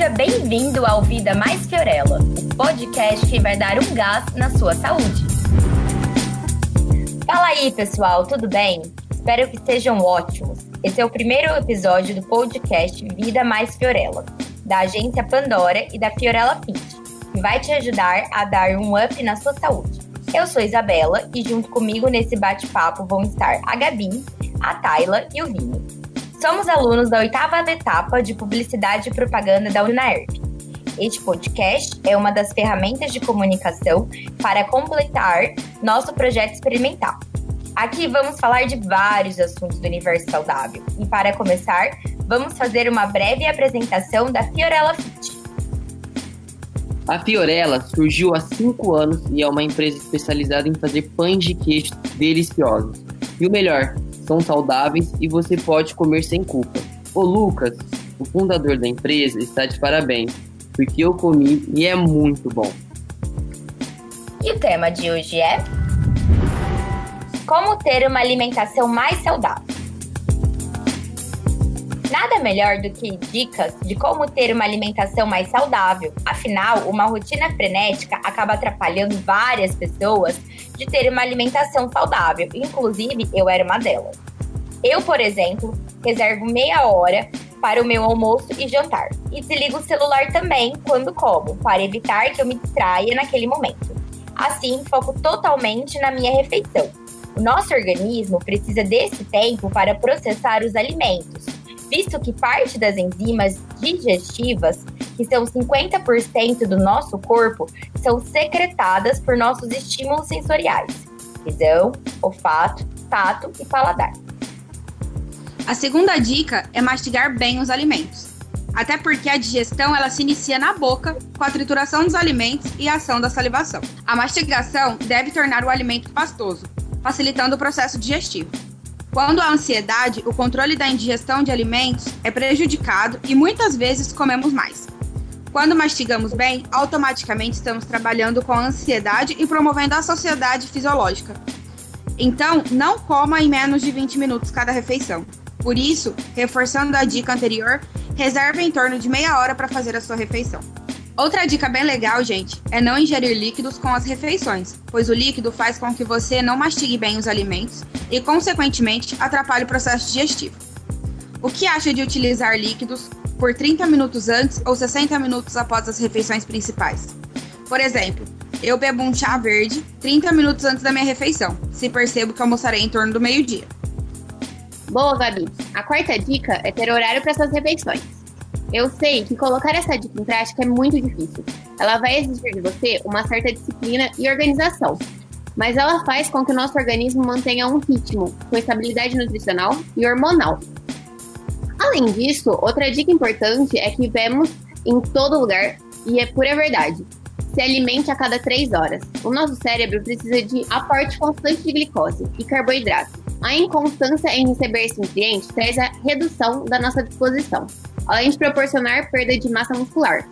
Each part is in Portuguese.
Seja bem-vindo ao Vida Mais Fiorella, o podcast que vai dar um gás na sua saúde. Fala aí, pessoal, tudo bem? Espero que estejam ótimos. Esse é o primeiro episódio do podcast Vida Mais Fiorella, da agência Pandora e da Fiorella Fit, que vai te ajudar a dar um up na sua saúde. Eu sou Isabela e junto comigo nesse bate-papo vão estar a Gabi, a Tayla e o Vini. Somos alunos da oitava etapa de Publicidade e Propaganda da UNAERP. Este podcast é uma das ferramentas de comunicação para completar nosso projeto experimental. Aqui vamos falar de vários assuntos do universo saudável. E para começar, vamos fazer uma breve apresentação da Fiorella Fit. A Fiorella surgiu há 5 anos e é uma empresa especializada em fazer pães de queijo deliciosos. E o melhor, são saudáveis e você pode comer sem culpa. O Lucas, o fundador da empresa, está de parabéns, porque eu comi e é muito bom. E o tema de hoje é Como ter uma alimentação mais saudável. Nada melhor do que dicas de como ter uma alimentação mais saudável. Afinal, uma rotina frenética acaba atrapalhando várias pessoas de ter uma alimentação saudável. Inclusive, eu era uma delas. Eu, por exemplo, reservo meia hora para o meu almoço e jantar. E desligo o celular também quando como, para evitar que eu me distraia naquele momento. Assim, foco totalmente na minha refeição. O nosso organismo precisa desse tempo para processar os alimentos, visto que parte das enzimas digestivas, que são 50% do nosso corpo, são secretadas por nossos estímulos sensoriais: visão, olfato, tato e paladar. A segunda dica é mastigar bem os alimentos. Até porque a digestão ela se inicia na boca, com a trituração dos alimentos e a ação da salivação. A mastigação deve tornar o alimento pastoso, facilitando o processo digestivo. Quando há ansiedade, o controle da ingestão de alimentos é prejudicado e muitas vezes comemos mais. Quando mastigamos bem, automaticamente estamos trabalhando com a ansiedade e promovendo a sociedade fisiológica. Então, não coma em menos de 20 minutos cada refeição. Por isso, reforçando a dica anterior, reserve em torno de meia hora para fazer a sua refeição. Outra dica bem legal, gente, é não ingerir líquidos com as refeições, pois o líquido faz com que você não mastigue bem os alimentos e, consequentemente, atrapalhe o processo digestivo. O que acha de utilizar líquidos por 30 minutos antes ou 60 minutos após as refeições principais? Por exemplo, eu bebo um chá verde 30 minutos antes da minha refeição, se percebo que almoçarei em torno do meio-dia. Boa, Gabi. A quarta dica é ter horário para suas refeições. Eu sei que colocar essa dica em prática é muito difícil. Ela vai exigir de você uma certa disciplina e organização, mas ela faz com que o nosso organismo mantenha um ritmo, com estabilidade nutricional e hormonal. Além disso, outra dica importante é que vemos em todo lugar, e é pura verdade, se alimente a cada 3 horas. O nosso cérebro precisa de aporte constante de glicose e carboidrato. A inconstância em receber esse nutriente traz a redução da nossa disposição, além de proporcionar perda de massa muscular.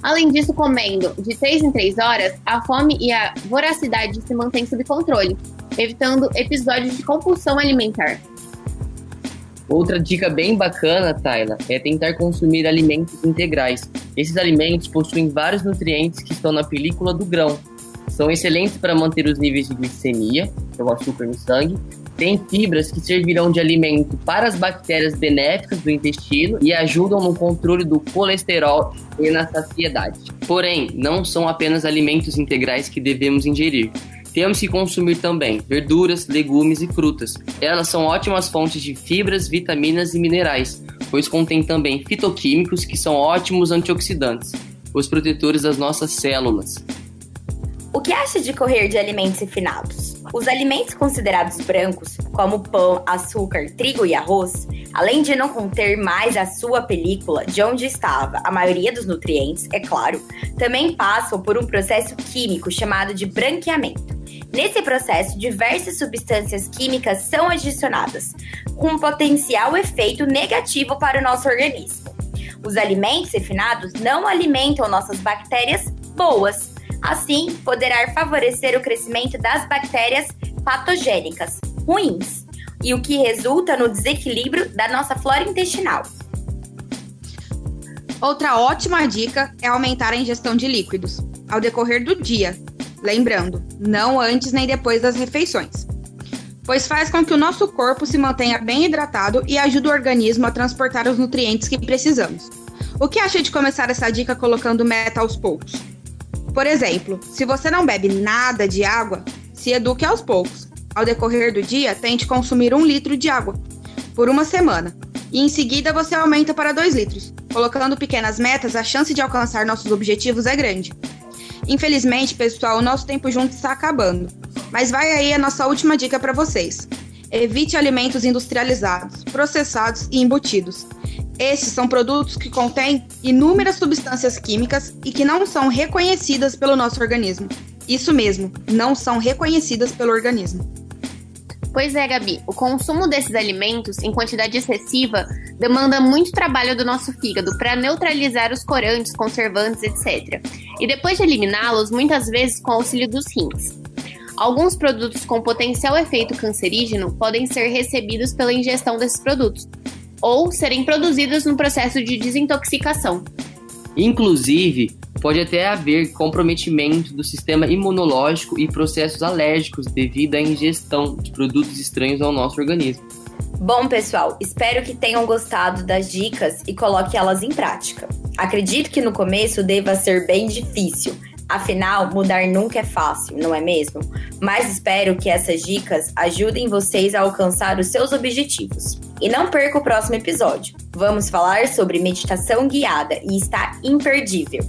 Além disso, comendo de 3 em 3 horas, a fome e a voracidade se mantêm sob controle, evitando episódios de compulsão alimentar. Outra dica bem bacana, Tayla, é tentar consumir alimentos integrais. Esses alimentos possuem vários nutrientes que estão na película do grão. São excelentes para manter os níveis de glicemia, que é o açúcar no sangue, tem fibras que servirão de alimento para as bactérias benéficas do intestino e ajudam no controle do colesterol e na saciedade. Porém, não são apenas alimentos integrais que devemos ingerir. Temos que consumir também verduras, legumes e frutas. Elas são ótimas fontes de fibras, vitaminas e minerais, pois contêm também fitoquímicos que são ótimos antioxidantes, os protetores das nossas células. O que acha de correr de alimentos refinados? Os alimentos considerados brancos, como pão, açúcar, trigo e arroz, além de não conter mais a sua película de onde estava a maioria dos nutrientes, é claro, também passam por um processo químico chamado de branqueamento. Nesse processo, diversas substâncias químicas são adicionadas, com um potencial efeito negativo para o nosso organismo. Os alimentos refinados não alimentam nossas bactérias boas, Assim, poderá favorecer o crescimento das bactérias patogênicas ruins, e o que resulta no desequilíbrio da nossa flora intestinal. Outra ótima dica é aumentar a ingestão de líquidos ao decorrer do dia. Lembrando, não antes nem depois das refeições, pois faz com que o nosso corpo se mantenha bem hidratado e ajuda o organismo a transportar os nutrientes que precisamos. O que acha de começar essa dica colocando meta aos poucos? Por exemplo, se você não bebe nada de água, se eduque aos poucos. Ao decorrer do dia, tente consumir um litro de água por uma semana e em seguida você aumenta para 2 litros. Colocando pequenas metas, a chance de alcançar nossos objetivos é grande. Infelizmente, pessoal, o nosso tempo junto está acabando. Mas vai aí a nossa última dica para vocês. Evite alimentos industrializados, processados e embutidos. Esses são produtos que contêm inúmeras substâncias químicas e que não são reconhecidas pelo nosso organismo. Isso mesmo, não são reconhecidas pelo organismo. Pois é, Gabi, o consumo desses alimentos em quantidade excessiva demanda muito trabalho do nosso fígado para neutralizar os corantes, conservantes, etc. E depois de eliminá-los, muitas vezes com auxílio dos rins. Alguns produtos com potencial efeito cancerígeno podem ser recebidos pela ingestão desses produtos ou serem produzidos no processo de desintoxicação. Inclusive, pode até haver comprometimento do sistema imunológico e processos alérgicos devido à ingestão de produtos estranhos ao nosso organismo. Bom, pessoal, espero que tenham gostado das dicas e coloque elas em prática. Acredito que no começo deva ser bem difícil, afinal, mudar nunca é fácil, não é mesmo? Mas espero que essas dicas ajudem vocês a alcançar os seus objetivos. E não perca o próximo episódio. Vamos falar sobre meditação guiada e está imperdível.